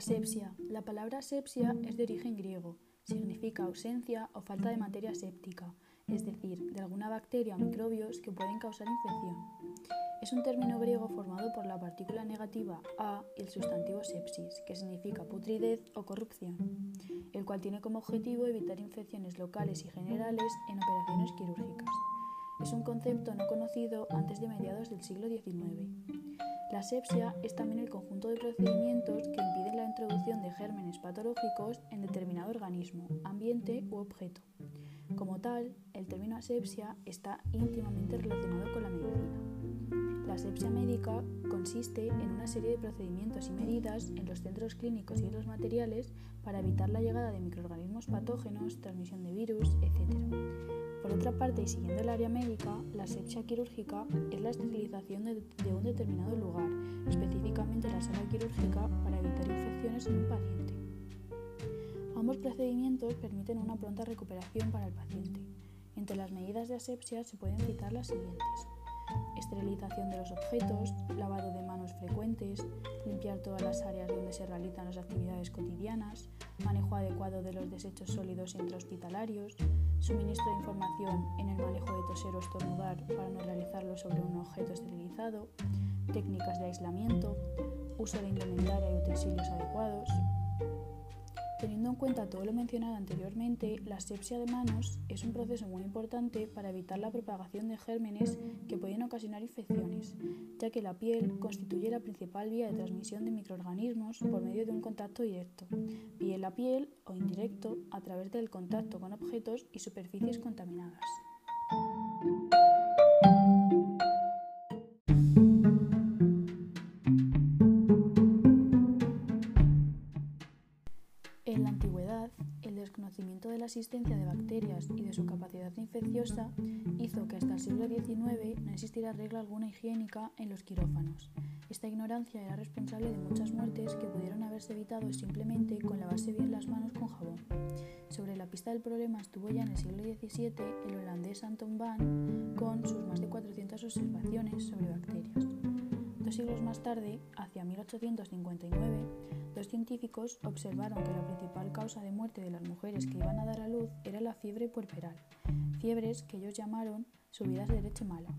Asepsia. La palabra asepsia es de origen griego. Significa ausencia o falta de materia séptica, es decir, de alguna bacteria o microbios que pueden causar infección. Es un término griego formado por la partícula negativa a y el sustantivo sepsis, que significa putridez o corrupción, el cual tiene como objetivo evitar infecciones locales y generales en operaciones quirúrgicas. Es un concepto no conocido antes de mediados del siglo XIX. La asepsia es también el conjunto de procedimientos que impiden la introducción de gérmenes patológicos en determinado organismo, ambiente u objeto. Como tal, el término asepsia está íntimamente relacionado con la medicina. La asepsia médica consiste en una serie de procedimientos y medidas en los centros clínicos y en los materiales para evitar la llegada de microorganismos patógenos, transmisión de virus, etc. Por otra parte, y siguiendo el área médica, la asepsia quirúrgica es la esterilización de, un determinado lugar, específicamente la sala quirúrgica, para evitar infecciones en un paciente. Ambos procedimientos permiten una pronta recuperación para el paciente. Entre las medidas de asepsia se pueden citar las siguientes. Esterilización de los objetos, lavado de manos frecuentes, limpiar todas las áreas donde se realizan las actividades cotidianas, manejo adecuado de los desechos sólidos intrahospitalarios, suministro de información en el manejo de toser o estornudar para no realizarlo sobre un objeto esterilizado, técnicas de aislamiento, uso de indumentaria y utensilios adecuados, Teniendo en cuenta todo lo mencionado anteriormente, la asepsia de manos es un proceso muy importante para evitar la propagación de gérmenes que pueden ocasionar infecciones, ya que la piel constituye la principal vía de transmisión de microorganismos por medio de un contacto directo, piel a piel o indirecto a través del contacto con objetos y superficies contaminadas. El desconocimiento de la existencia de bacterias y de su capacidad infecciosa hizo que hasta el siglo XIX no existiera regla alguna higiénica en los quirófanos. Esta ignorancia era responsable de muchas muertes que pudieron haberse evitado simplemente con lavarse bien las manos con jabón. Sobre la pista del problema estuvo ya en el siglo XVII el holandés Anton Van con sus más de 400 observaciones sobre bacterias. Dos siglos más tarde, hacia 1859, los científicos observaron que la principal causa de muerte de las mujeres que iban a dar a luz era la fiebre puerperal, fiebres que ellos llamaron subidas de leche mala.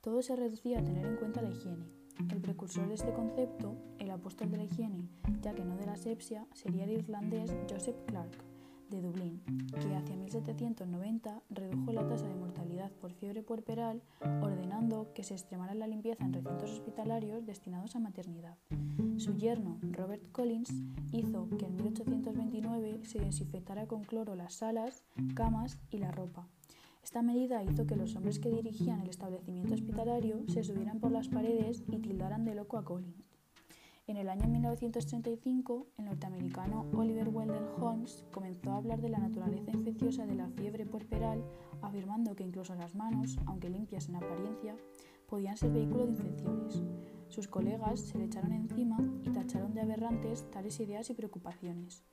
Todo se reducía a tener en cuenta la higiene. El precursor de este concepto, el apóstol de la higiene, ya que no de la asepsia, sería el irlandés Joseph Clark de Dublín, que hacia 1790 redujo la tasa de mortalidad por fiebre puerperal, ordenando que se extremara la limpieza en recintos hospitalarios destinados a maternidad. Su yerno, Robert Collins, hizo que en 1829 se desinfectara con cloro las salas, camas y la ropa. Esta medida hizo que los hombres que dirigían el establecimiento hospitalario se subieran por las paredes y tildaran de loco a Collins. En el año 1935, el norteamericano Oliver Wendell Holmes comenzó a hablar de la naturaleza infecciosa de la fiebre puerperal, afirmando que incluso las manos, aunque limpias en apariencia, podían ser vehículo de infecciones. Sus colegas se le echaron encima y tacharon de aberrantes tales ideas y preocupaciones.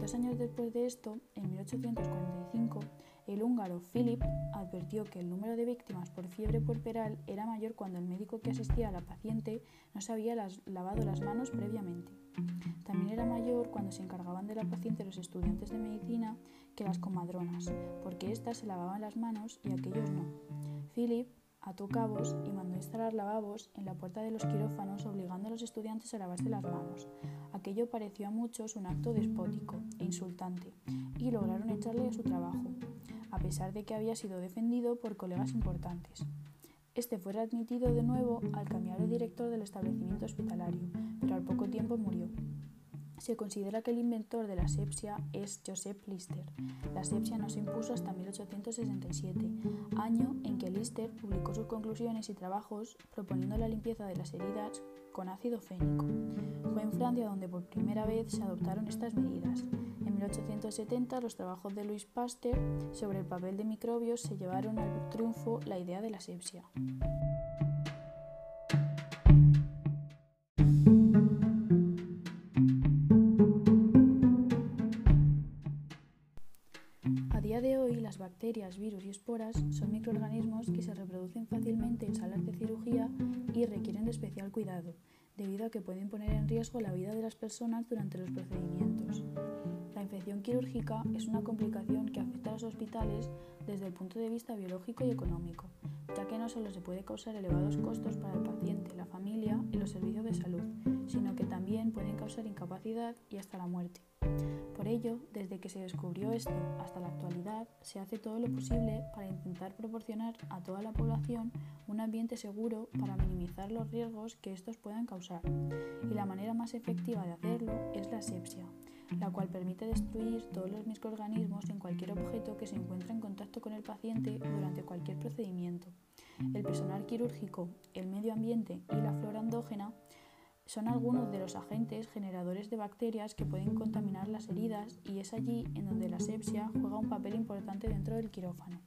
Dos años después de esto, en 1845, el húngaro Philip advirtió que el número de víctimas por fiebre puerperal era mayor cuando el médico que asistía a la paciente no se había lavado las manos previamente. También era mayor cuando se encargaban de la paciente los estudiantes de medicina que las comadronas, porque éstas se lavaban las manos y aquellos no. Philip ató cabos y mandó instalar lavabos en la puerta de los quirófanos obligando a los estudiantes a lavarse las manos. Aquello pareció a muchos un acto despótico e insultante y lograron echarle a su trabajo, a pesar de que había sido defendido por colegas importantes. Este fue readmitido de nuevo al cambiar de director del establecimiento hospitalario, pero al poco tiempo murió. Se considera que el inventor de la asepsia es Joseph Lister. La asepsia no se impuso hasta 1867, año en que Lister publicó sus conclusiones y trabajos proponiendo la limpieza de las heridas con ácido fénico. Fue en Francia donde por primera vez se adoptaron estas medidas. En 1870 los trabajos de Louis Pasteur sobre el papel de microbios se llevaron al triunfo la idea de la asepsia. bacterias, virus y esporas son microorganismos que se reproducen fácilmente en salas de cirugía y requieren de especial cuidado. debido a que pueden poner en riesgo la vida de las personas durante los procedimientos. La infección quirúrgica es una complicación que afecta a los hospitales desde el punto de vista biológico y económico, ya que no solo se puede causar elevados costos para el paciente, la familia y los servicios de salud, pueden causar incapacidad y hasta la muerte. Por ello, desde que se descubrió esto hasta la actualidad, se hace todo lo posible para intentar proporcionar a toda la población un ambiente seguro para minimizar los riesgos que estos puedan causar. Y la manera más efectiva de hacerlo es la asepsia, la cual permite destruir todos los microorganismos en cualquier objeto que se encuentre en contacto con el paciente durante cualquier procedimiento. El personal quirúrgico, el medio ambiente y la flora endógena son algunos de los agentes generadores de bacterias que pueden contaminar las heridas y es allí en donde la asepsia juega un papel importante dentro del quirófano.